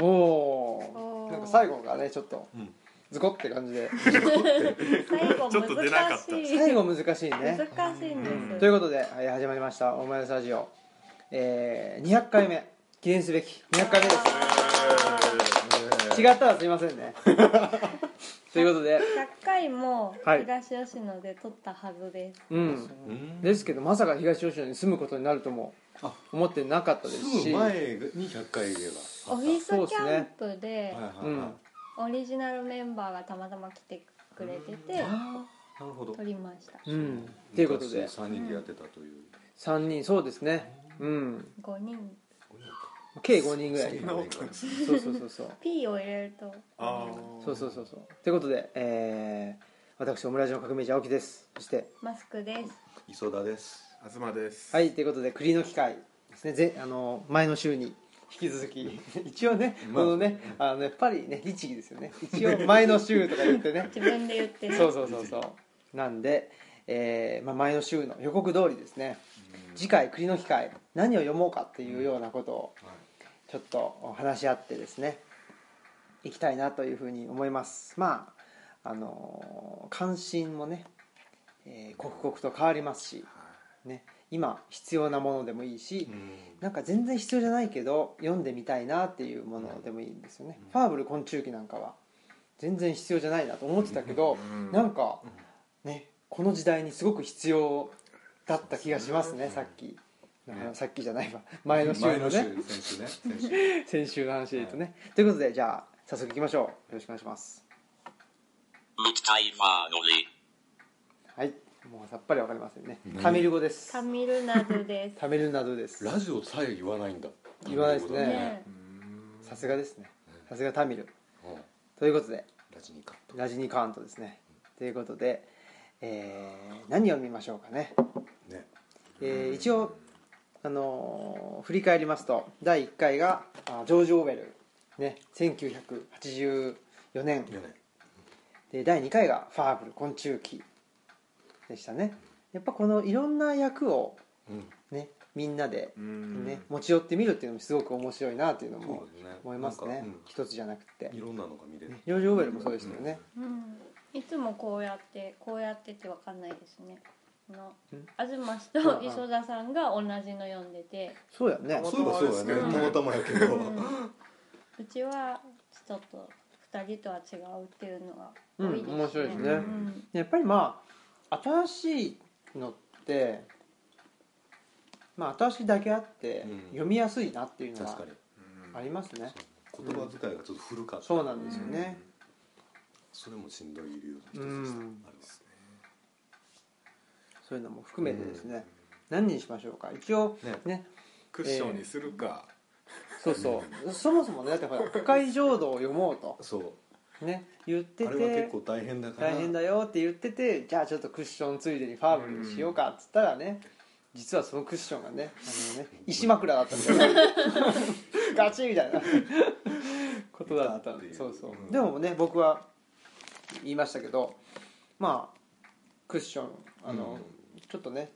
おおなんか最後がねちょっとうんズコって感じで。最後ちょっと出なかった。難しい最後難しいね。難しいんです、うんということで、はい始まりました「オーマイスタジオ」えー、200回目。記念すべき200回目です。違ったらすいませんねということで。100回もはい。東吉野で撮ったはずです、うん。うん。ですけどまさか東吉野に住むことになるともあ。思ってなかったですすしぐ前に100回言えば。オフィスキャンプではいはいはい、うん。オリジナルメンバーがたまたま来てくれててなるほど。撮りました。うん。ということで。昔3人でやってたという、3人そうですね。うん。5人計5人ぐらいそんなことないそうそうそうそう。P を入れると。あそうそうそうそう。ということで、えー、私オムラジオの革命児青木です。そして。マスクです。磯田です。東です。はいということで栗の機会ですね。ぜあの前の週に引き続き。一応ねまあ。このねあのやっぱりね律儀ですよね。一応前の週とか言ってね。自分で言ってね。そうそうそうそう。なんで、えーまあ、前の週の予告通りですね次回栗の機会何を読もうかっていうようなことをちょっと話し合ってですねいきたいなというふうに思います。まああの関心もね、えー刻々と変わりますし、ね、今必要なものでもいいし、なんか全然必要じゃないけど読んでみたいなっていうものでもいいんですよね、ファーブル昆虫記なんかは全然必要じゃないなと思ってたけど、うん。なんかねこの時代にすごく必要だった気がしますねさっき、あのさっきじゃないわ。前の週のね。前の週先週ね。先週 先週の話で言うとね、ということでじゃあ早速いきましょう。よろしくお願いします.はい。もうさっぱりわかりませんね。何？タミル語です。タミルナドです。タミルナドです。ラジオさえ言わないんだ。言わないですね。ねさすがですね。さすがタミル。う。んということで。ラジニカラジニカーントですね。ということで、えー何を見ましょうかね、ねえー一応、あのー振り返りますと第1回があジョージ・オーウェル、ね、1984年。で第2回が「ファーブル昆虫記」でしたね。やっぱこのいろんな役を、うん。ね、みんなで、うん。ね持ち寄ってみるっていうのもすごく面白いなっていうのも思いますね。なんか一つじゃなくて。うんいろんなのが見れる。ジョージ・オーウェルもそうでしたよね、うん。いつもこうやってこうやってってわかんないですね。このん。東氏と磯田さんが同じの読んでて。そうやね。そういえばそうだよねたまたまやけど。うん。うちはちょっと2人とは違うっていうのが多いですね、うん面白いですね。うん。やっぱりまあ新しいのってまあ新しいだけあって、うん。読みやすいなっていうのは確かに。ありますね。言葉遣いがちょっと古かった。そうなんですよね。それもしんどい理由うの一つでしたん。あれですそういうのも含めてですね、何にしましょうか。一応ね。ね。クッションにするか。そうそう。そもそもねだってほら「深い浄土」を読もうと。そう。ね。言ってあれは結て構大変だから。大変だよって言っててじゃあちょっとクッションついでにファーブルにしようかっつったらね実はそのクッションがねあのね石枕だったんだよ。ね ガチみたいな。ことだったんでそうそう。うんでもね僕は言いましたけどまあクッションあの、ちょっとね、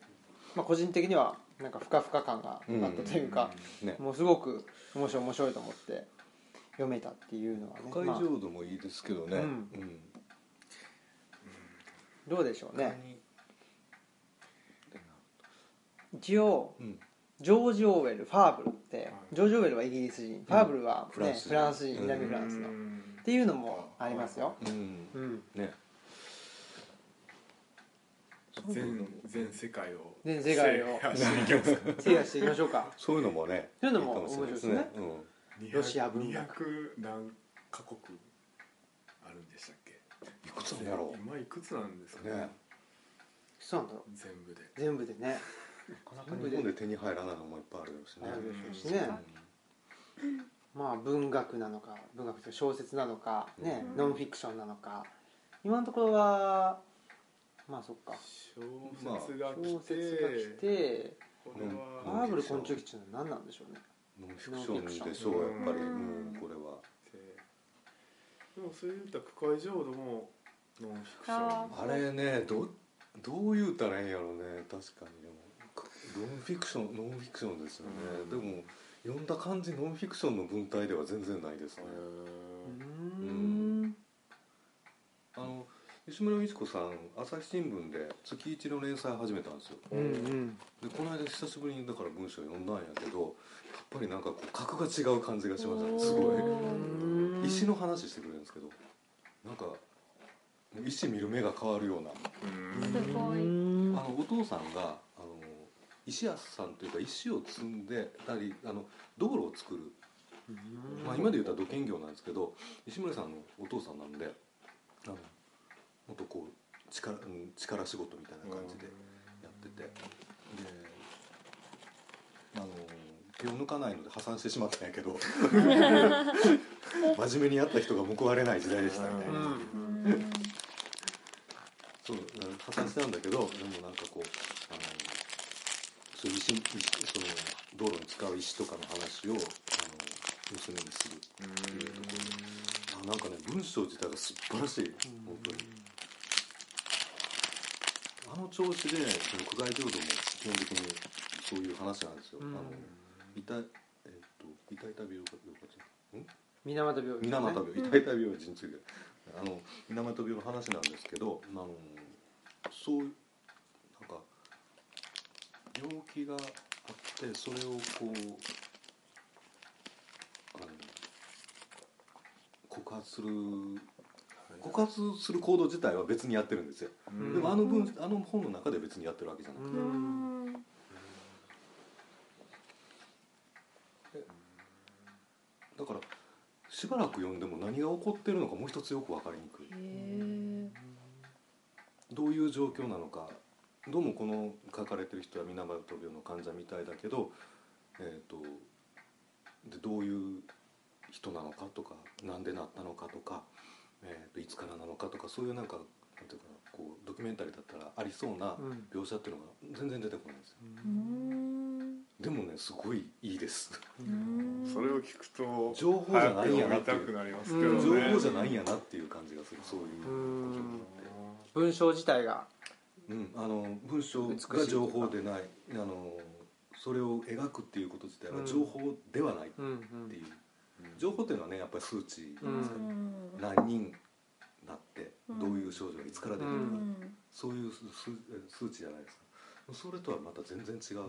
まあ、個人的にはなんかふかふか感があったというか、ね。もうすごく面白い面白いと思って読めたっていうのはね、海まあ。浄土もいいですけどね。うん。うん。どうでしょうね。一応うん。ジョージ・オーウェルファーブルってジョージ・オーウェルはイギリス人ファーブルは、ねフランス人。南フランスの、っうん。ていうのもありますよ、うん。うん、ね全全世界を全世界を。制覇していきます制覇していきましょうか。そういうのもねそういうのも面白いですうん。ロシア文学。200何カ国あるんでしたっけ？いくつなんやろ今いくつなんですかね。ね。そうなんだろう。全部で。全部でね。なかなか日本で手に入らないのもいっぱいあるでしょうしね。まあ文学なのか文学というか小説なのかね、うん。ノンフィクションなのか。今のところはまあそっか。小説がが来てこれフはァーブル昆虫記っていうのは何なんでしょうね。ノンフィクションでしょうやっぱりうこれは。でもそれ言ったら区会浄土もノンフィクション。ああれねどどう言うたらいいんやろうね。確かに。でもノンフィクションノンフィクションですよね。うん。でも読んだ感じノンフィクションの文体では全然ないですねうーんあの西村美智子さん朝日新聞で月一の連載始めたんですよ。うんうん。でこの間久しぶりにだから文章読んだんやけどやっぱりなんかこう格が違う感じがしましたね。すごい。うん石の話してくれるんですけど。なんか石見る目が変わるような。すごいうん。あのお父さんがあの石屋さんというか石を積んでたりあの道路を作る、まあ、今で言ったら土建業なんですけど石村さんのお父さんなんであのもっとこう力うん力仕事みたいな感じでやってて。であの手を抜かないので破産してしまったんやけど。真面目にやった人が報われない時代でしたみたいな。そう破産したんだけどでもなんかこうあのそういう石石その道路に使う石とかの話をあの娘にするっていうところで。あなんかね文章自体が素晴らしい本当に。あの調子でその苦外浄土も基本的にそういう話なんですよ、うん。あの痛いえっと痛い痛病か病かん。水俣病。水俣病。痛い痛病について。あの水俣病の話なんですけどあのそうなんか病気があってそれをこうあの告発する告発する行動自体は別にやってるんですよ、うん。でもあの文あの本の中で別にやってるわけじゃなくて、うん。だからしばらく読んでも何が起こってるのかもう一つよく分かりにくい。どういう状況なのか。どうもこの書かれてる人は水俣病の患者みたいだけど、えー、とでどういう人なのかとかなんでなったのかとか、えー、といつからなのかとかそういうなんかなんていうかなこうドキュメンタリーだったらありそうなうん。描写っていうのが全然出てこないんですよ。うん。でもねすごいいいです。うん。それを聞くと情報じゃないんやなっていう。情報じゃないんやなっていう感じがするそういう。文章自体が。うん、あの文章が情報でない。あのそれを描くっていうこと自体は情報ではないっうんていう、情報っていうのはねやっぱり数値うんうん。何人なってうん。どういう症状がいつから出てうるか、ん。そういう数数値じゃないですか。それとはまた全然違うやつです。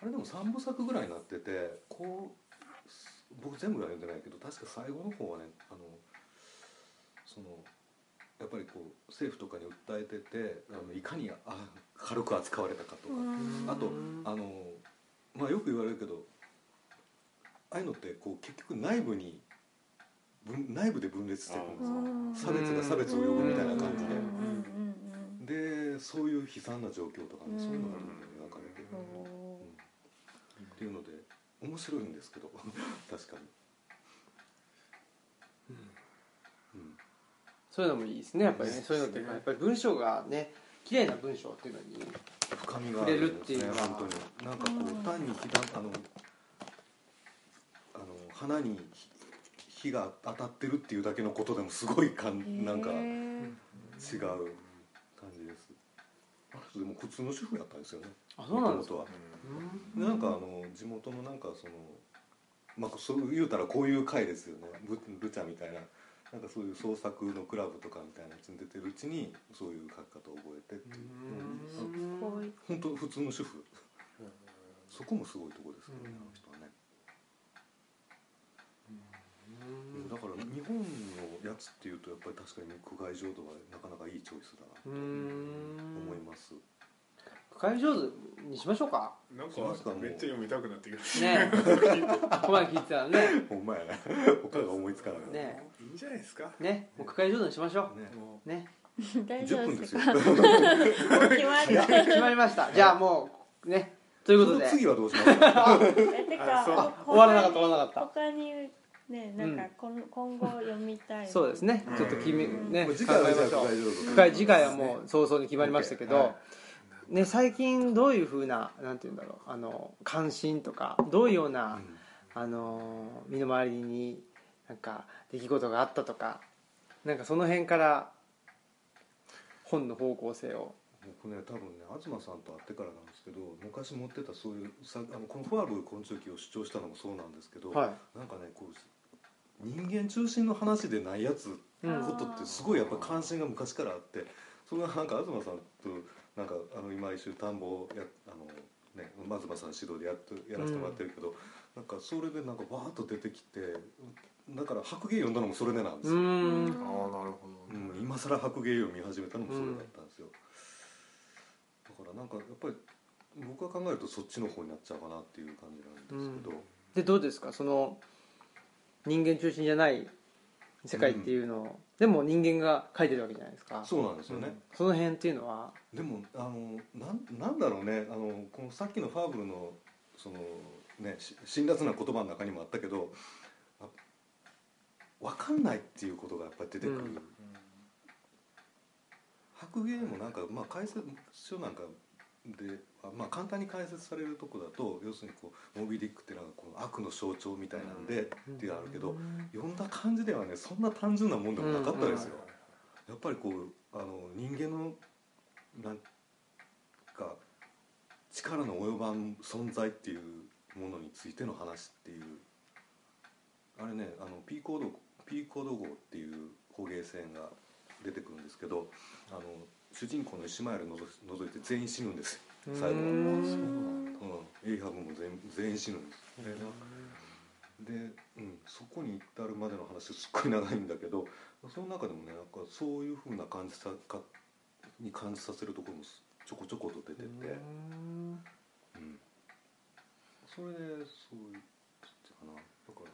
あれでも3部作ぐらいになっててこう僕全部は読んでないけど確か最後の方はねあのそのやっぱりこう政府とかに訴えててあのいかにあ軽く扱われたかとか、あとあのまあよく言われるけどああいうのってこう結局内部に分内部で分裂していくんですよ。差別が差別を呼ぶみたいな感じで。うんうんでそういう悲惨な状況とかねそういうのが描かれてる、うんう。ん。っていうので面白いんですけど。確かに、うん。そういうのもいいですねやっぱりね。そういうのってやっぱり文章がね綺麗な文章っていうのに深みがあるんですね触れるっていうのは。本当に。なんかこう単に火だあの花に火火が当たってるっていうだけのことでもすごいかんなんか違う感じです。あの人でも普通の主婦やったんですよね。あそうなんですか。は。なんかあの地元のなんかそのまあそう言うたらこういう会ですよね。ブルチャみたいな。なんかそういう創作のクラブとかみたいなやつに出てるうちにそういう書き方を覚えてっていう。すごい本当普通の主婦。そこもすごいとこですけどねうんあの人はねだから日本のやつっていうとやっぱり確かに苦外浄土はなかなかいいチョイスだなとうーん思います。深い上手にしましょうか。なんかしますかもう。めっちゃ読みたくなってきましねここまで聞いてたらね。ほんまやね他が思いつかないねねたいいんじゃないですか？ねもう深い上手にしましょう。ね10大丈夫分ですか？決まり決まりました。じゃあもうね。ということで。次はどうしますか？終わらなかった終わらなかっ他にねなんかこん今後読みたいたそうですね。ちょっと決めね考えましょう。次回はもう早々に決まりましたけど、はいね、最近どういうふうななんて言うんだろうあの関心とかどういうような、あの身の回りになんか出来事があったとかなんかその辺から本の方向性を。僕ね多分ね東さんと会ってからなんですけど昔持ってたそういうさあのこのファーブル昆虫記を主張したのもそうなんですけど、はい。なんかねこう人間中心の話でないやつうん。ことってすごいやっぱ関心が昔からあってそれがなんか東さんとなんかあの今一緒に田んぼをやあのね東さん指導でやってやらせてもらってるけど、なんかそれでなんかわーっと出てきてだから白芸読んだのもそれでなんですうよ、ん。ああなるほど、うん、今更白芸を見始めたのもそれだったんですよ、だからなんかやっぱり僕が考えるとそっちの方になっちゃうかなっていう感じなんですけど、でどうですか？その人間中心じゃない世界っていうのを、でも人間が書いてるわけじゃないですか。そうなんですよね、うん。その辺っていうのは？でもあのなんなんだろうね。あのこのさっきのファーブルのそのねし辛辣な言葉の中にもあったけどあ分かんないっていうことがやっぱり出てくる、うん。白芸もなんか、まあ、解説書なんかで、あまあ、簡単に解説されるとこだと要するにこうモビディックっていうのはこの悪の象徴みたいなんで、っていうのがあるけど読んだ感じではねそんな単純なもんでもなかったですよ、やっぱりこうあの人間のなんか力の及ばん存在っていうものについての話っていうあれねあの P コード P コード号っていう捕鯨船が出てくるんですけどあの主人公のイシマエル除除いて全員死ぬんですよ最後は、ううんん。エイハブも全全員死ぬんですで、うん、そこに至るまでの話すっごい長いんだけどその中でもねなんかそういうふうな感じさかに感じさせるところもちょこちょこと出てて、うん。それでそういうかな。だから、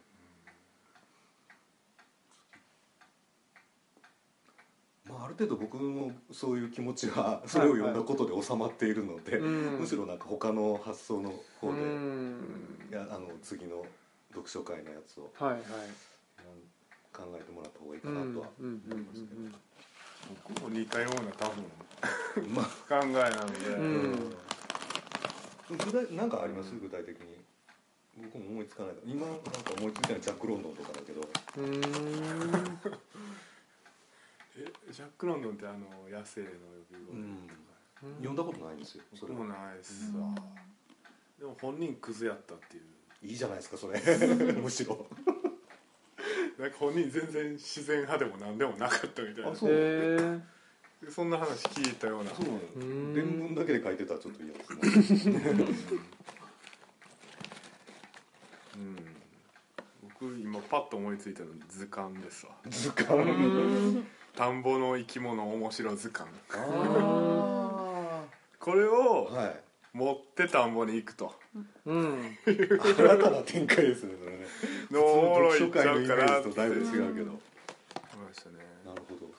まあ、ある程度僕のそういう気持ちはそれを読んだことで収まっているので、うん。むしろなんか他の発想の方で、うん。いやあの次の読書会のやつをはいはい。考えてもらった方がいいかうんなとはうん思いますけど、僕も似たような多分まあ 考えなので、うん。具体なんかあります？具体的に。僕も思いつかない。今なんか思いついたのはジャック・ロンドンとかだけどジャック・ロンドンってあの野生の呼び声うんとか、読ん。だことないんですよそれもないっすわ、でも本人クズやったっていう。いいじゃないですかそれ。むしろ。なんか本人全然自然派でも何でもなかったみたいな。あそう。へえでそんな話聞いたような。そううん。伝聞だけで書いてたらちょっと嫌ですね。うん。僕今パッと思いついたの図鑑ですわ。図鑑田んぼの生き物面白図鑑。あこれあをはい。持って田んぼに行くと。うん。新たな展開ですねそれね。のおもろ普通いっちゃうかなってージとだいぶ違うけど。思いましたねな。るほど。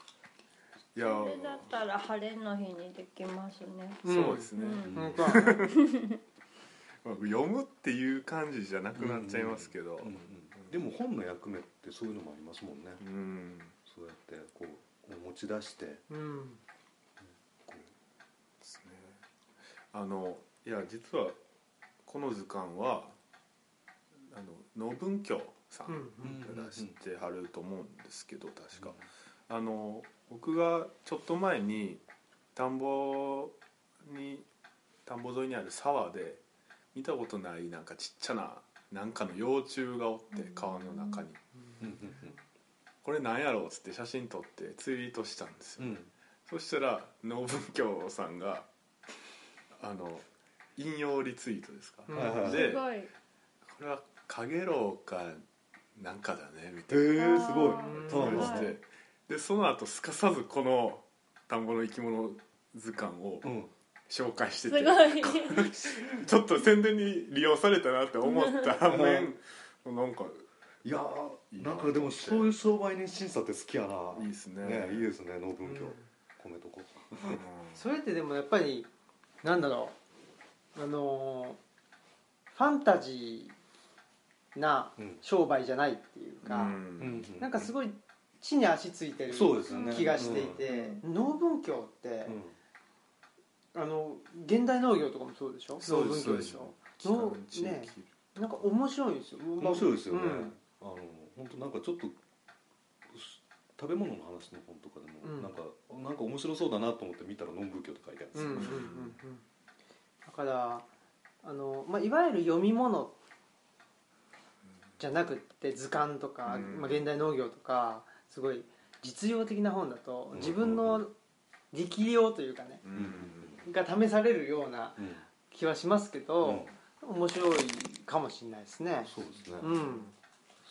いやそれだったら晴れの日にできますね。そうですね、うん。読むっていう感じじゃなくなっちゃいますけど。うんうん。でも本の役目ってそういうのもありますもんね。うん。そうやってこう持ち出して。うん。こですね。あのいや実はこの図鑑はあの農文教さんうんが出してはると思うんですけど確か。あの僕がちょっと前に田んぼに田んぼ沿いにある沢で見たことないなんかちっちゃななんかの幼虫がおって川の中に。うん。うんこれなんやろうっつって写真撮ってツイートしたんですよ。うん。うんそしたら農文教さんがあの引用リツイートですか、うん。はいはいですごい。これはカゲロウかなんかだねみたへいな。えすごい。そうなんはいですね。でその後すかさずこの田んぼの生き物図鑑をうん。紹介してすて、ごい。ちょっと宣伝に利用されたなって思った反面なんかいやなーな。んかでもそういう商売熱心さって好きやな。いいですね。ねいいですね農文教。うん。込めとこ。うん。それってでもやっぱりなんだろう。あのファンタジーなううん。商売じゃないっていううか、んなんかすごい地に足ついてる気がしていて、農文教ってう、ん。あの現代農業とかもそうでしょ？そう農です。文教でしょ？北のの地域。ねなんか面白いんですよ。面白いですよね。うんあの本当なんかちょっと食べ物の話の本とかでも、うん。なんかなんか面白そうだなと思って見たら「ノン仏教」って書いてあるんですよ、うんうんうんうん。だからあの、まあ、いわゆる読み物じゃなくって図鑑とか、うん。まあ、現代農業とかすごい実用的な本だとうん。自分の力量というかねうんが試されるようなうん。気はしますけうん。ど、面白いかもしれないですね。そうですね、うん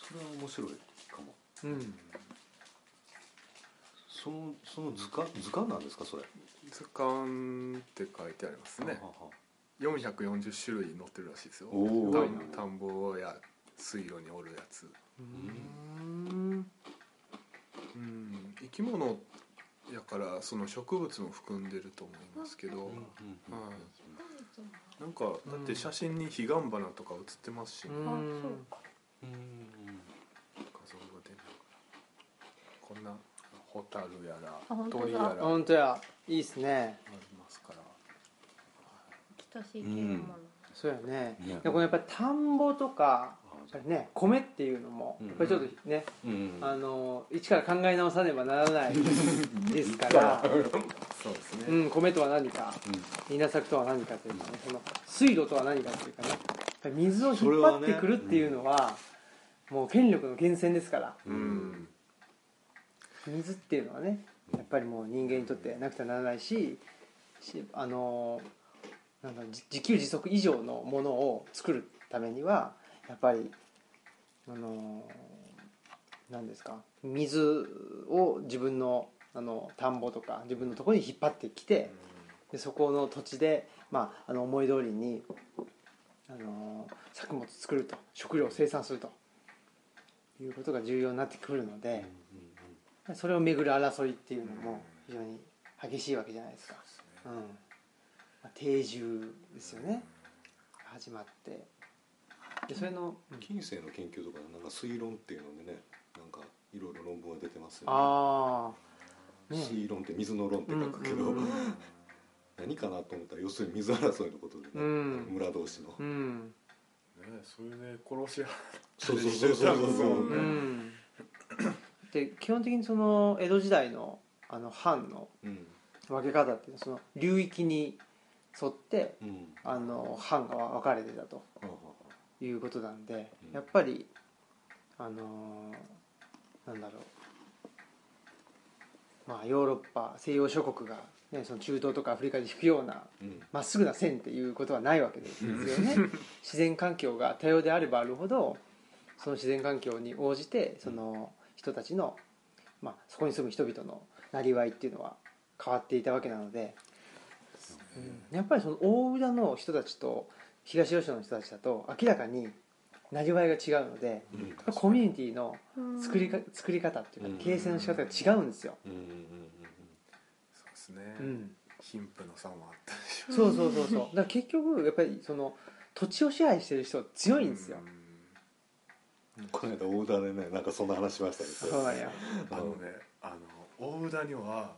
それは面白いかも。うん。そのその図鑑図鑑なんですかそれ？図鑑って書いてありますね。ははは440種類載ってるらしいですよ。お田ーん田んぼや水路におるやつ。うん。うん。生き物やからその植物も含んでると思いますけど、うんうんなんかだって写真に彼岸花とか写ってますし、うん。あそう。かうん画像が出るこんなホタルやらあ本当だ。鳥やら。あ本当や。いいですね。りますから。等しい生き物、そうやね。ねでこのやっぱり田んぼとかやっぱりね米っていうのもうん。やっぱりちょっとね、うん。あの一から考え直さねばならない ですから、そうですね、うん、米とは何か稲作とは何かというかねその水路とは何かというかねやっぱり水を引っ張ってくるっていうのはもう権力の源泉ですから。うん水っていうのはねやっぱりもう人間にとってなくてはならないししあのなんだ自給自足以上のものを作るためにはやっぱりあの何ですか水を自分のあの田んぼとか自分のところに引っ張ってきてでそこの土地で、まあ、あの思い通りにあの作物作ると食料を生産するということが重要になってくるので。それをめぐる争いっていうのも非常に激しいわけじゃないですか、うん。まあ、定住ですよね。始まって。でそれの、うん。近世の研究とかでなんか推論っていうのでねなんかいろいろ論文が出てますよね。ああね。推論って水の論って書くけど、うんうん 何かなと思ったら要するに水争いのことでね、うん。村同士の、うん。ねそれで殺し合そうそうそうそうそう。う、んで基本的にその江戸時代のあの藩のうん。分け方っていうのはその流域に沿ってうん。あの藩が分かれてたということなんでうん。やっぱりあのーなんだろう。まあヨーロッパ西洋諸国が、ね、その中東とかアフリカに引くようなうん。まっすぐな線っていうことはないわけですよね。自然環境が多様であればあるほどその自然環境に応じてその人たちの、まあ、そこに住む人々のなりわいっていうのは変わっていたわけなので、うんやっぱりその大浦の人たちと東吉野の人たちだと明らかになりわいが違うのでうん。コミュニティのうん。作りか作り方っていううん。か形成の仕方が違うんですよ、そうですね、うん、貧富の差もあったでしょそうそうそうそう。だから結局やっぱりその土地を支配してる人は強いんですよ、うんうんこの間大田でねなんかそんな話しましたけど。あのねあの大宇田には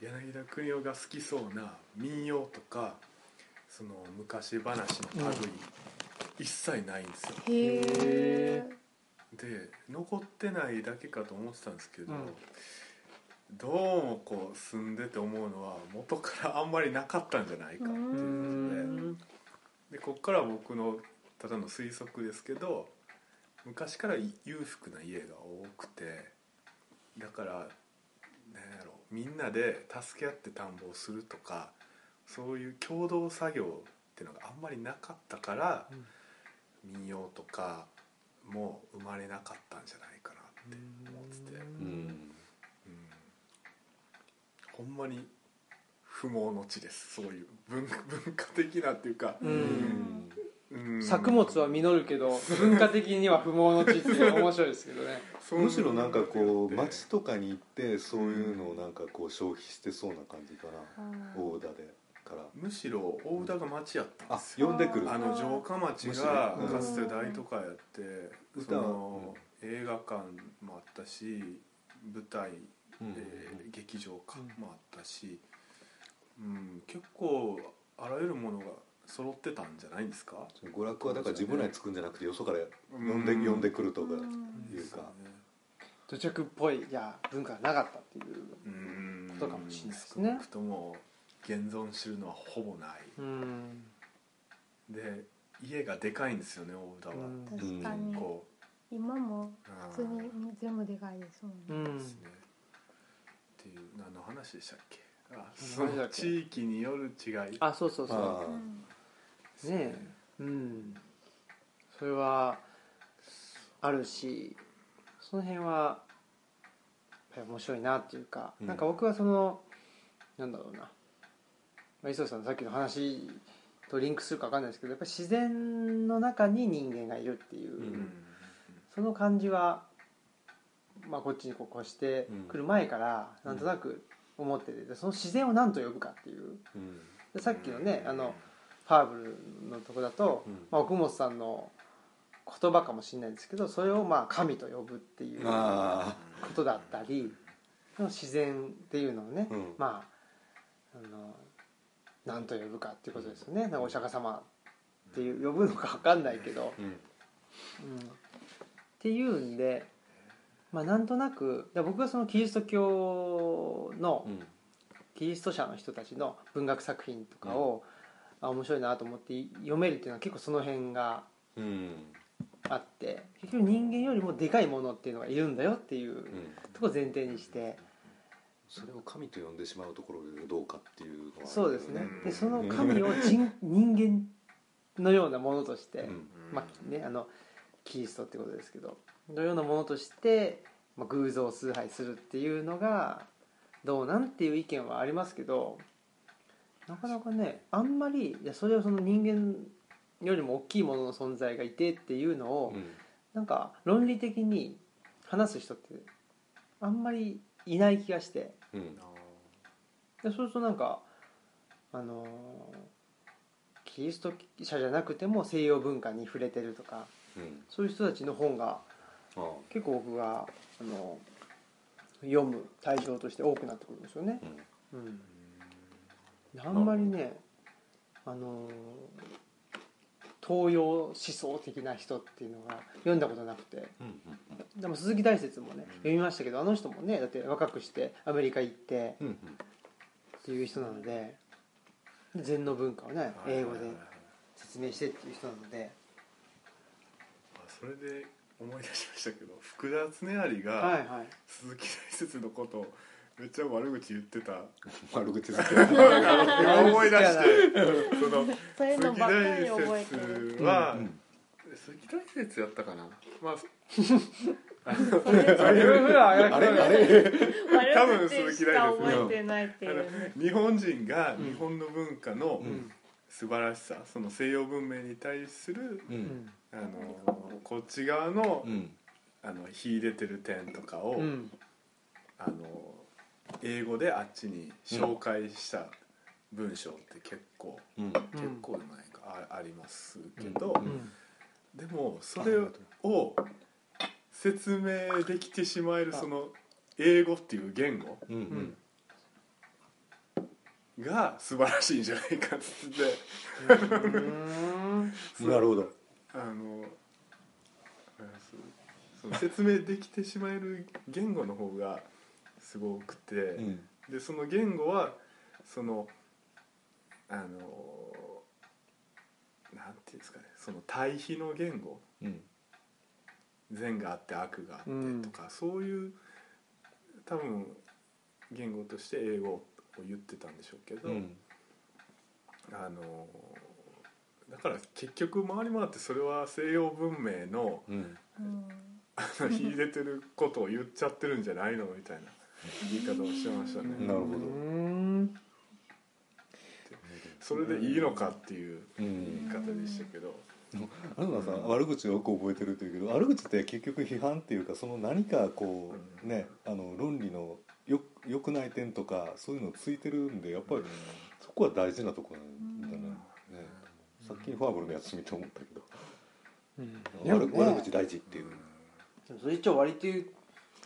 柳田国男が好きそうな民謡とかその昔話の類、一切ないんですよ。へえで残ってないだけかと思ってたんですけど、うん。どうもこう住んでて思うのは元からあんまりなかったんじゃないかっていううことで。ん。でこっから僕のただの推測ですけど昔から裕福な家が多くてだからなんやろみんなで助け合って田んぼをするとかそういう共同作業っていうのがあんまりなかったから、民謡とかも生まれなかったんじゃないかなって思ってて、うん。うん。ほんまに不毛の地です。そういう文文化的なっていうか、ううんんうん作物は実るけど文化的には不毛の地っていうのが面白いですけどね。むしろなんかこう街とかに行ってそういうのをなんかこう消費してそうな感じかな。大田でから。むしろ大宇田が町やったんあですよ。呼んでくる。あの城下町がかつて大都会やって歌その映画館もあったし舞台、うん。えー劇場館うん。もあったし、うん、結構あらゆるものが揃ってたんじゃないんですか？娯楽はだから自分らに作るんじゃなくてよそから呼んでうん呼んでくるとかうん。いうか。ね土着っぽいじゃあ文化がなかったっていううん。ことかもしれないですね。少なくとも現存してるのはほぼない。うん。で家がでかいんですよね大浦は、うん。確かに。こ今もう普通に全部でかいですもんね。うん。ですね。っていう何の話でしたっけ？あ何その地域による違い。あそうそうそう。うんね。えうん。それはあるしその辺はやっぱり面白いなっていうか、うん。なんか僕はそのなんだろうな、まあ、磯田さんのさっきの話とリンクするか分かんないですけどやっぱり自然の中に人間がいるっていう、うん。うんその感じは、まあ、こっちにこう越してくる前からなんとなく思っててでその自然を何と呼ぶかっていう。うん。でさっきのねあのファーブルのとこだと、うん。まあ、奥本さんの言葉かもしれないんですけどそれをまあ神と呼ぶっていうこあとだったりの自然っていうのをね、うん。まああの何と呼ぶかっていうことですよね。お釈迦様っていう呼ぶのか分かんないけど、ーうん。うん、っていうんで、まあ、なんとなく僕はそのキリスト教のうん。キリスト者の人たちの文学作品とかを、あ面白いなと思って読めるっていうのは結構その辺がうん。あって結局人間よりもでかいものっていうのがいるんだよっていううん。ところを前提にしてそれを神と呼んでしまうところでどうかっていうのはそうですね。うん。でその神を人 人間のようなものとして、うん。まあね、あのキリストってことですけどのようなものとして、まあ、偶像を崇拝するっていうのがどうなんっていう意見はありますけどなかなかねあんまりいやそれをその人間よりも大きいものの存在がいてっていうのを、うん。なんか論理的に話す人ってあんまりいない気がして。うん。でそうするとなんかあのーキリスト者じゃなくても西洋文化に触れてるとかうん。そういう人たちの本が結構僕があの読む対象として多くなってくるんですよね。うん。うん、あんまりねあの東洋思想的な人っていうのが読んだことなくて。うんでも鈴木大拙もね読みましたけどあの人もねだって若くしてアメリカ行ってっていう人なのでで禅の文化をね英語で説明してっていう人なので。あそれで思い出しましたけど福田恒有はいがはい。鈴木大拙のことをめっちゃ悪口言ってた。悪口好き今思い出して。そのそういうの鈴木ばっかり大覚えてる。拙は、うん鈴木大拙やったかな。まああれあれ。多分悪口しか覚えてないっていうね。日本人がうん日本の文化のうん。素晴らしさその西洋文明に対するううんん。あのこっち側のうん。あの秀でてる点とかを、うん。あの英語であっちに紹介した文章って結構、うん。結構じゃないかあありますけど、でもそれを説明できてしまえるその英語っていう言語が素晴らしいんじゃないかっつって。うん。なるほど。あの説明できてしまえる言語の方がすごくて、うん。でその言語はそのあのなんていうんですかねその対比の言語うん。善があって悪があってとか、そういう多分言語として英語を言ってたんでしょうけど、うん。あのだから結局回り回ってそれは西洋文明のうん。うん。あの秀でてることを言っちゃってるんじゃないのみたいな言い方をしてましたね。なるほど。うん。それでいいのかっていううん言い方でしたけど、東さん悪口をよく覚えてるっていうけど悪口って結局批判っていうかその何かこうねあの論理のよ良くない点とかそういうのついてるんでやっぱりそこは大事なところなんだな、ね、さっきファーブルのやつ見て思ったけど。うん。悪口大事っていう、それ一丁割りっていう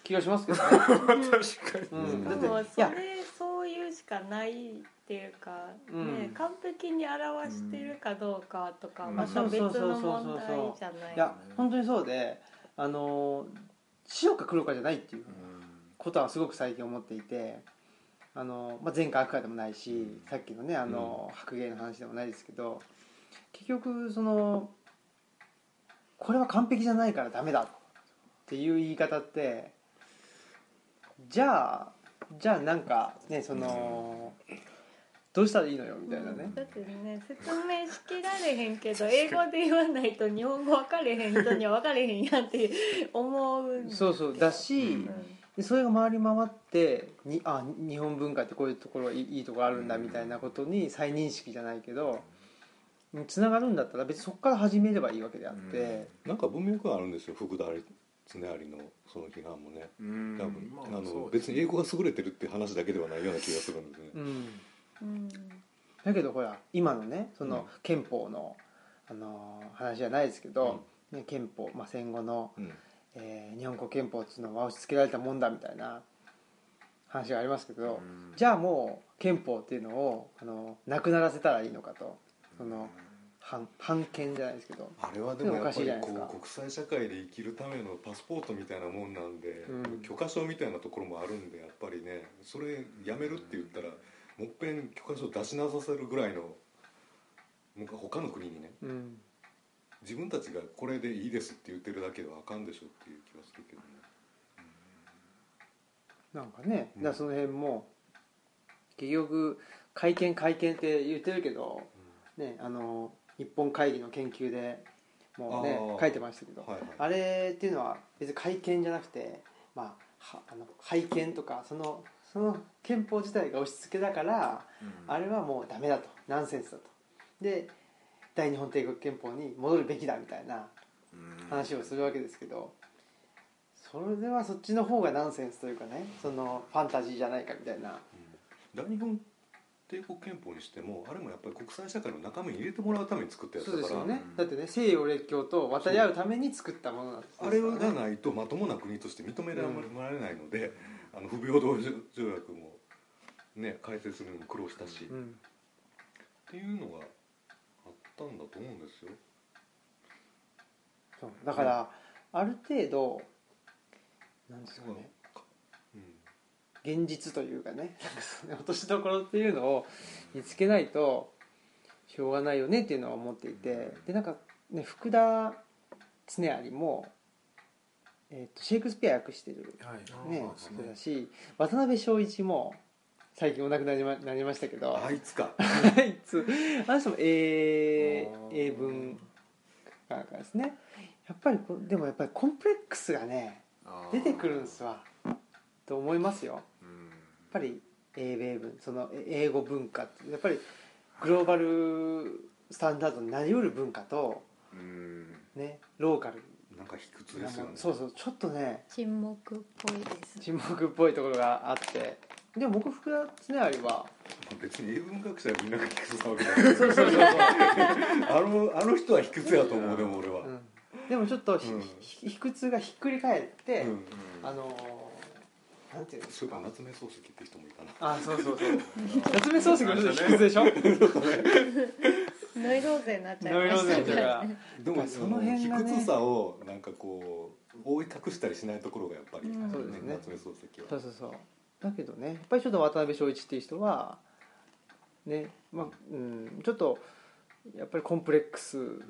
気がしますけどね、確かに。うん、そや。れそういうしかないっていうか、うん。ね完璧に表してるかどうかとかうん。また別の問題じゃないいや本当にそうであの白か黒かじゃないっていうことはすごく最近思っていてあの、まあ、前回赤でもないし、さっきのねあの、白芸の話でもないですけど結局そのこれは完璧じゃないからダメだっていう言い方ってじゃあじゃあなんかねその、どうしたらいいのよみたいなね、だってね説明しきられへんけど英語で言わないと日本語分かれへん人には分かれへんやんって思う。そうそうだし、うん。でそれが回り回ってにあ日本文化ってこういうところはいいいいところあるんだみたいなことに再認識じゃないけどつながるんだったら別にそこから始めればいいわけであって、なんか文脈があるんですよ福田常有のその批判もねうん。多分、まあのそう別に英語が優れてるって話だけではないような気がするんで。すね、うん、うんだけどほら今のねそうん。の憲法の、あのー話じゃないですけど、ね、憲法、まあ、戦後の、うん。えー日本国憲法っていうのは押し付けられたもんだみたいな話がありますけど、うん。じゃあもう憲法っていうのをあのなくならせたらいいのかと。その反反権じゃないですけど。あれはでもやっぱりこう国際社会で生きるためのパスポートみたいなもんなんで、うん。許可証みたいなところもあるんでやっぱりねそれやめるって言ったらもっぺん許可証出しなさせるぐらいの他の国にねうん。自分たちがこれでいいですって言ってるだけではあかんでしょっていう気がするけどね。なんかねうん。だその辺も結局会見会見って言ってるけど、ね、あの日本会議の研究でもうね書いてましたけど、はいはい。あれっていうのは別に会見じゃなくて、まあ、はあの拝見とかそのその憲法自体が押し付けだから、うん。あれはもうダメだと。ナンセンスだと。で大日本帝国憲法に戻るべきだみたいなうん。話をするわけですけどそれではそっちの方がナンセンスというかねそのファンタジーじゃないかみたいな。大日本帝国憲法にしてもあれもやっぱり国際社会の仲間に入れてもらうために作ったやつそうですだから、よね。だってね西洋列強と渡り合うために作ったものなんですあれがねないとまともな国として認められないので、あの不平等条約もね改正するのに苦労したし、っうん。ていうのがあったんだと思うんですよ。そう。だからある程度なんですかね。うん現実というかねなんかその落としどころっていうのを見つけないとしょうがないよねっていうのは思っていてでなんかね福田恒有も、えー、とシェイクスピア訳してる、はい。ね人だし渡辺正一も最近お亡くなりまなりましたけどあいつか。あいつあの人も英英文かなんかですね。やっぱりこでもやっぱりコンプレックスがね出てくるんですわ。と思いますよぱり英米文そのえ英語文化ってやっぱりグローバルスタンダードになりうる文化とうん。ねローカルなんか卑屈なですよね。そうそうちょっとね沈黙っぽいです。沈黙っぽいところがあって。でも僕福田恒有は別に英文学者はみんなが卑屈なわけじゃない。そうそうそうあのあの人は卑屈やと思うでも俺は、うん、でもちょっとひ、うん。ひ卑屈がひっくり返って、うん。あのーなんていうんですかそういえば夏目漱石って人もいたな。あそうそうそう。夏目漱石もちょっと卑屈でしょ？ノイローゼになっちゃいノイローゼましでもその辺がね卑屈さをなんかこう覆い隠したりしないところがやっぱり、うんそうですね夏目漱石は。そうそうそうだけどねやっぱりちょっと渡辺正一っていう人はねまあうんちょっとやっぱりコンプレックス。ね、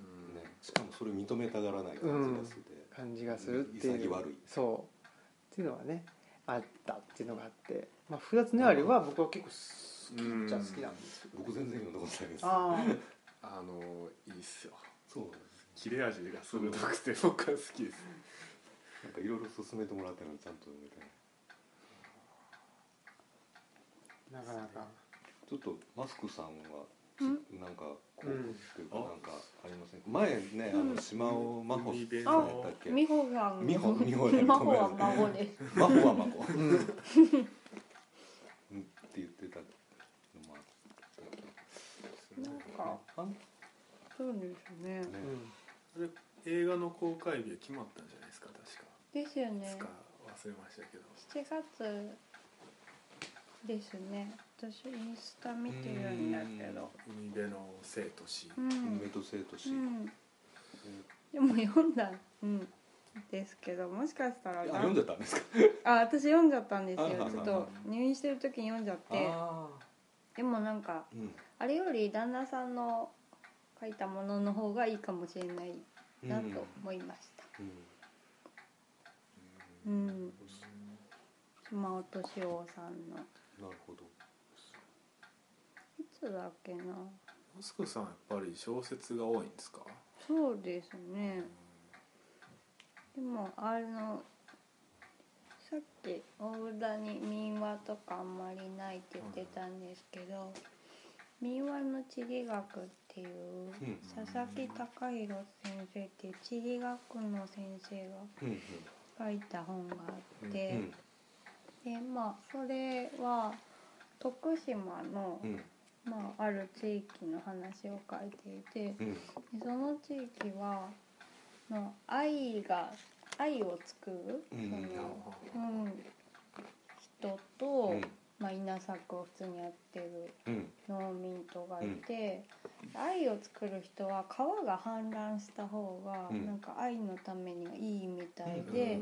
しかもそれ認めたがらない感じがする。で、感じがするっていう。潔悪い。そう。っていうのはねあったっていうのがあって、まあ、福田恒有は僕は結構好きっちゃ好きなんですけど僕全然読んだことないです。あ あのいいっすよ。そうなんです。切れ味が鋭くて僕は好きです。なんかいろいろ勧めてもらったのにちゃんと読めて。ないあなかなか。ちょっとマスクさんはうんなんかこう、うんっていうかなんかありません？か前ね、あの島尾真帆さんやあったっけ？美穂さん。美穂美穂だ 真帆は孫です真帆は真帆。うん。うんって言ってたのもあったなんかあんそうですね。ね。うん。あれ映画の公開日は決まったんじゃないですか？確か。ですよね。忘れましたけど。7月ですね私インスタ見てるんだけど。海辺の生と死うん、梅と生と死、うん、でも読んだうんですけどもしかしたら。あ読んじゃったんですか？あ私読んじゃったんですよ。ちょっと入院してる時に読んじゃって。あでもなんかーうん。あれより旦那さんの書いたものの方がいいかもしれないなと思いました。うん。うん。島尾敏夫さんの。なるほど。いつだっけな。マスクさんやっぱり小説が多いんですか？そうですね。でもあのさっき大田に民話とかあんまりないって言ってたんですけど民話の地理学っていううん。佐々木隆弘先生っていう地理学の先生が書いた本があって、うん。でまあそれは徳島の、うんまあ、ある地域の話を書いていてうん。でその地域はの愛が愛を作る、うん。その、うん、人と、うん。まあ、稲作を普通にやってるうん。農民とがいて、愛を作る人は川が氾濫した方が、うん。なんか愛のためにはいいみたいで、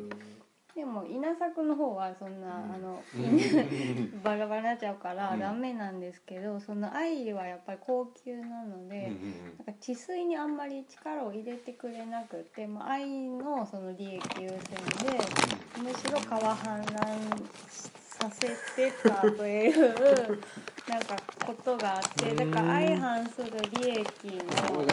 でも稲作の方はそんな、うん。あの、うん。バラバラになっちゃうからうん。ダメなんですけど、その愛はやっぱり高級なので。なんか治水にあんまり力を入れてくれなくて、まあ、愛のその利益優先でむしろ川氾濫させてたというなんかことがあってだから相反する利益の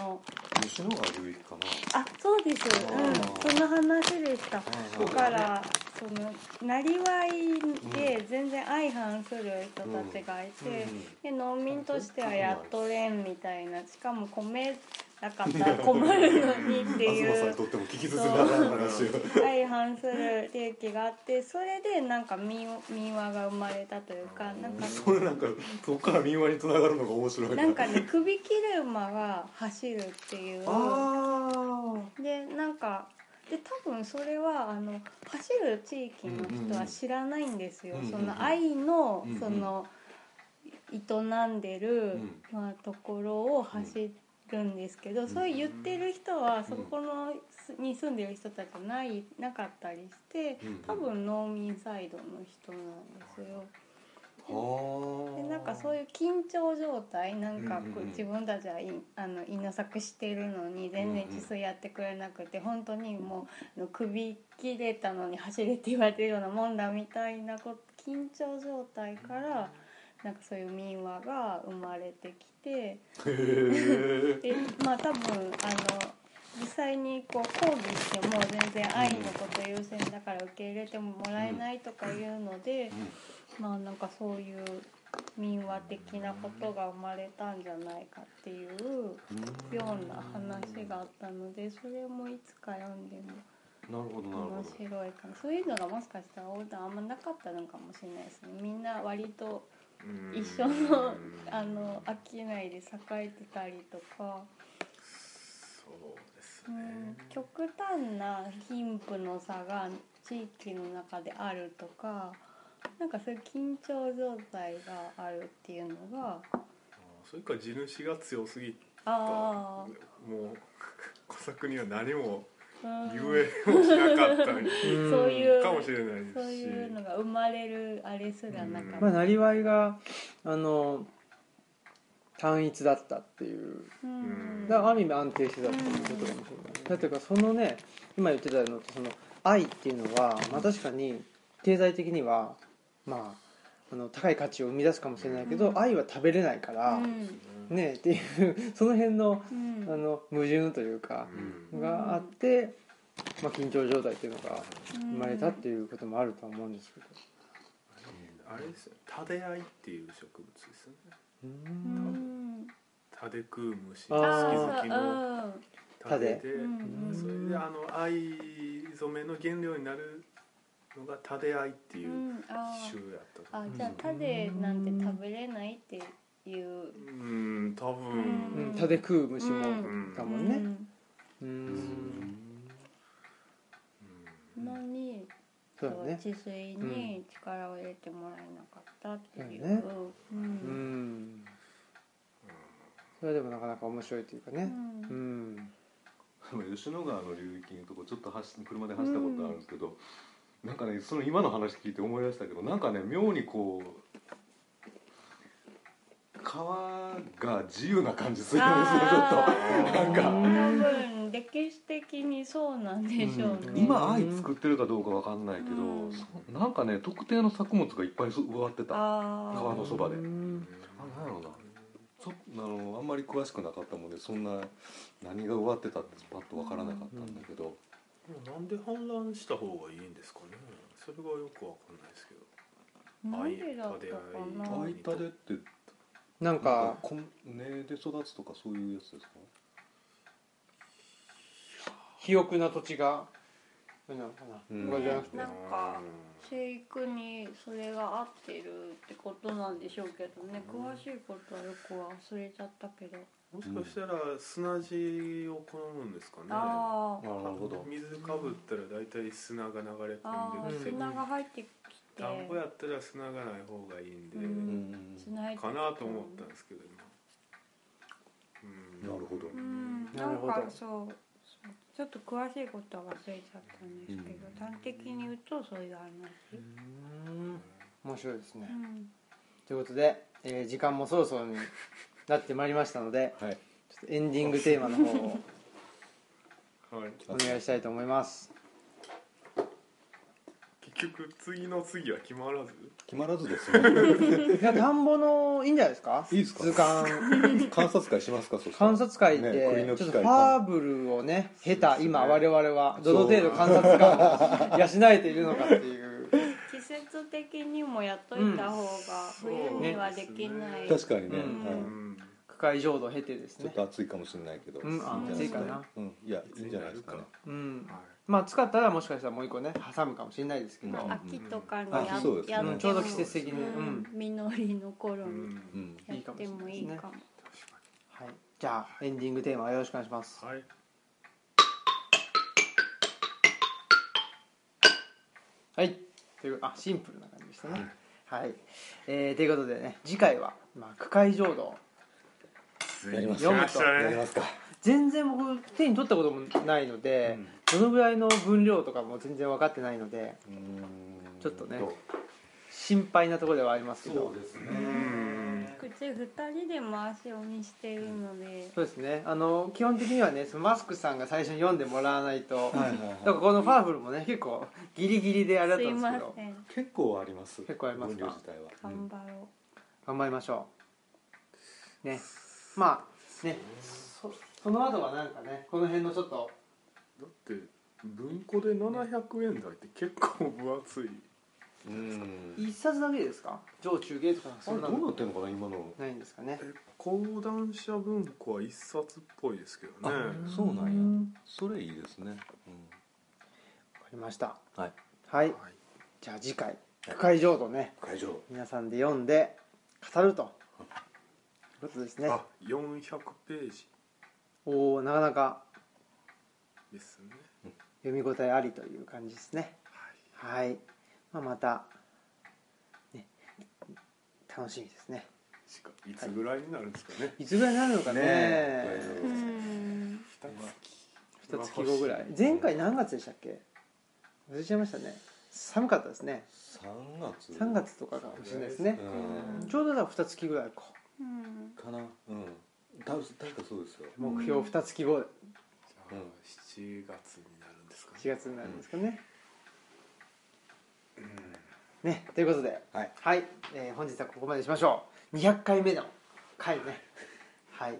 の吉野川流域かな。あそうです、うん、その話でした。はいだからそのなりわいで全然相反する人たちがいて、で農民としてはやっとれんみたいな。しかも米なかったら 困るのにってい東さんにうとっても聞き進んだ話を。相反する利益があってそれでなんか民民話が生まれたというかなんかそれなんかそこから民話につながるのが面白いな。んかね首切れ馬が走るっていう。あでなんかで多分それはあの走る地域の人は知らないんですよ、うんうんうんその愛のうんうんその営んでる、うん。まあ、ところを走るんですけど、ん。そう言ってる人はそこのに住んでる人たちないなかったりして多分農民サイドの人なんですよ。はでなんかそういう緊張状態なんかこう自分たちはいあの稲作してるのに全然治水やってくれなくて本当にもう首切れたのに走れって言われてるようなもんだみたいなこ緊張状態からなんかそういう民話が生まれてきてでまあ多分あの実際にこう抗議しても全然愛のこと優先だから受け入れてももらえないとかいうので。まあなんかそういう民話的なことが生まれたんじゃないかっていうような話があったのでそれもいつか読んでもなるほど面ど。白いかな。そういうのがもしかしたらオーダーあんまなかったのかもしれないですね。みんな割とうん一緒のあの商いで栄えてたりとか、そうですうねん、極端な貧富の差が地域の中であるとかなんかそういう緊張状態があるっていうのが。あそれか地主が強すぎた。もう小作には何もうん言えもしなかったりそういうかもしれないですし。そういうのが生まれるあれすらなかった、まあなりわいがあの単一だったっていう。うん。だからある意味安定してたっていうことかもしれないだっていうかそのね今言ってたのとその愛っていうのは、まあ、確かに経済的にはまああの高い価値を生み出すかもしれないけど、うん。愛は食べれないから、ねっていうその辺のうん。あの矛盾というか、うん。があって、まあ、緊張状態っていうのがうん生まれたっていうこともあるとは思うんですけど。あれですよタデアイっていう植物ですよね。ううんんタデ食う虫あ好ーき好きのタデでそれであの藍染めの原料になるのがタデアイっていううんあ種やったと思あじゃあタデなんて食べれないっていう。ううん多分。うん。タで食う虫もうん。だもん。ねうん。うん。のにそうだね治水に力を入れてもらえなかったっていう、ねううん。ん。それでもなかなか面白いというかねうん。あの吉野川の流域のとこちょっと走車で走ったことあるん。ですけど、なんかねその今の話聞いて思い出したけどなんかね妙にこう川が自由な感じするんですよちょっと。なんか。多分歴史的にそうなんでしょうね、今愛作ってるかどうかわかんないけど、うん。そなんかね特定の作物がいっぱい植わってた。ああ川のそばで。うん。なんやろうなちょあのあんまり詳しくなかったもんでそんな何が植わってたってパッとわからなかったんだけど、なんで氾濫した方がいいんですかね。それがよくわかんないですけど。あなんでだったかな。あいたでってなんかこん根で育つとかそういうやつですか？肥沃な土地が何なのかな、うんこれじゃなくて。なんか生育にそれが合ってるってことなんでしょうけどね。詳しいことはよく忘れちゃったけど、もしかしたら砂地を好むんですかね。ああなるほど。水かぶったら大体砂が流れ込んで。きて砂が入ってきて。田んぼやったら砂がない方がいいんで、ううんかなと思ったんですけど今。うん。なるほど。うん。なるほど。なんかそう。ちょっと詳しいことは忘れちゃったんですけど、端的に言うとそういう話、うん。面白いですね、うん。ということで、えー時間もそろそろになってまいりましたのではい。ちょっとエンディングテーマの方をはい、お願いしたいと思います。結局次の次は決まらず？決まらずですね。いや田んぼのいいんじゃないですか？いいですか？図鑑。観察会しますか？観察会ねで、栗の機械ちょっと。ファーブルをね経た今我々はどの程度観察官を養えているのかっていう。季節的にもやっといた方が冬にはできない、確かにね、うんはいうん区会浄土を経てですね。ちょっと暑いかもしれないけど、うんあいいんじゃないです暑いかな。うん、いやいいんじゃないですかね。うん。はいまあ使ったらもしかしたらもう一個ね挟むかもしれないですけど、まあ秋とかにや,、あそうですね。やっても、うんちょうど季節的にうん。実りの頃にやってもいいかも。はい、じゃあエンディングテーマよろしくお願いします。にはい。はい。というあシンプルな感じでしたね。はい、えーということでね次回は、まあ、区会浄土やります読むと来ましたね。やりますか。全然僕手に取ったこともないので、どのぐらいの分量とかも全然分かってないのでうん。ちょっとね心配なところではありますけど。ですね。うん。口2人で回し読みしているので、そうですね。あの基本的にはねそのマスクさんが最初に読んでもらわないと、はいはいだからこのファーブルもね結構ギリギリであれだったんですけど。ません結構あります。結構ありますか？分量自体は。頑張ろ頑張りましょう。ねまあね。そその後はなんかねこの辺のちょっと。だって文庫で700円台って結構分厚い。うん。一冊だけですか？上中下とかあれどそんなの。うなってんのかな今の。ないんですかね。え講談社文庫は一冊っぽいですけどね。あそうなんや。うんそれいいですね。わかりました。はい。はい。はい。じゃあ次回。区会浄土ね会場皆さんで読んで語るとことですね。あ400ページ。おおなかなか。ですね。読み応えありという感じですね。はい、まあ、また、ね、楽しみですね。いつぐらいになるんですかね。いつぐらいになるのかね。ねううん。二月。後ぐらい前回何月。でしたっけ忘れちゃいましたね寒かったですね3月。3月。とかかもしれないですねうんちょうどだから2月。ぐらいかうんかな。うん。た確かそうですよ。目標2月後。じゃあうん。7月になるんですかね。4月になるんですかね、ねということで。はい。はい、えー本日はここまでにしましょう。200回目の回ね。はい。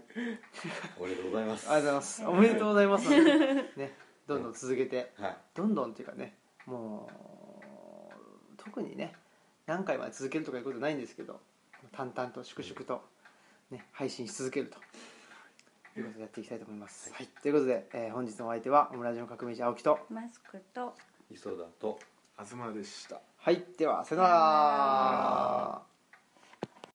おめでとうございます。ありがとうございます。おめでとうございます。ねどんどん続けて。はい。どんどんっていうかねもう特にね何回まで続けるとかいうことないんですけど淡々と粛々と、ね、配信し続けると。い。うことでやっていきたいと思います、はい、ということで、えー本日のお相手はオムラジオ革命児青木とマスクと磯田と東でした。はい。ではさよなら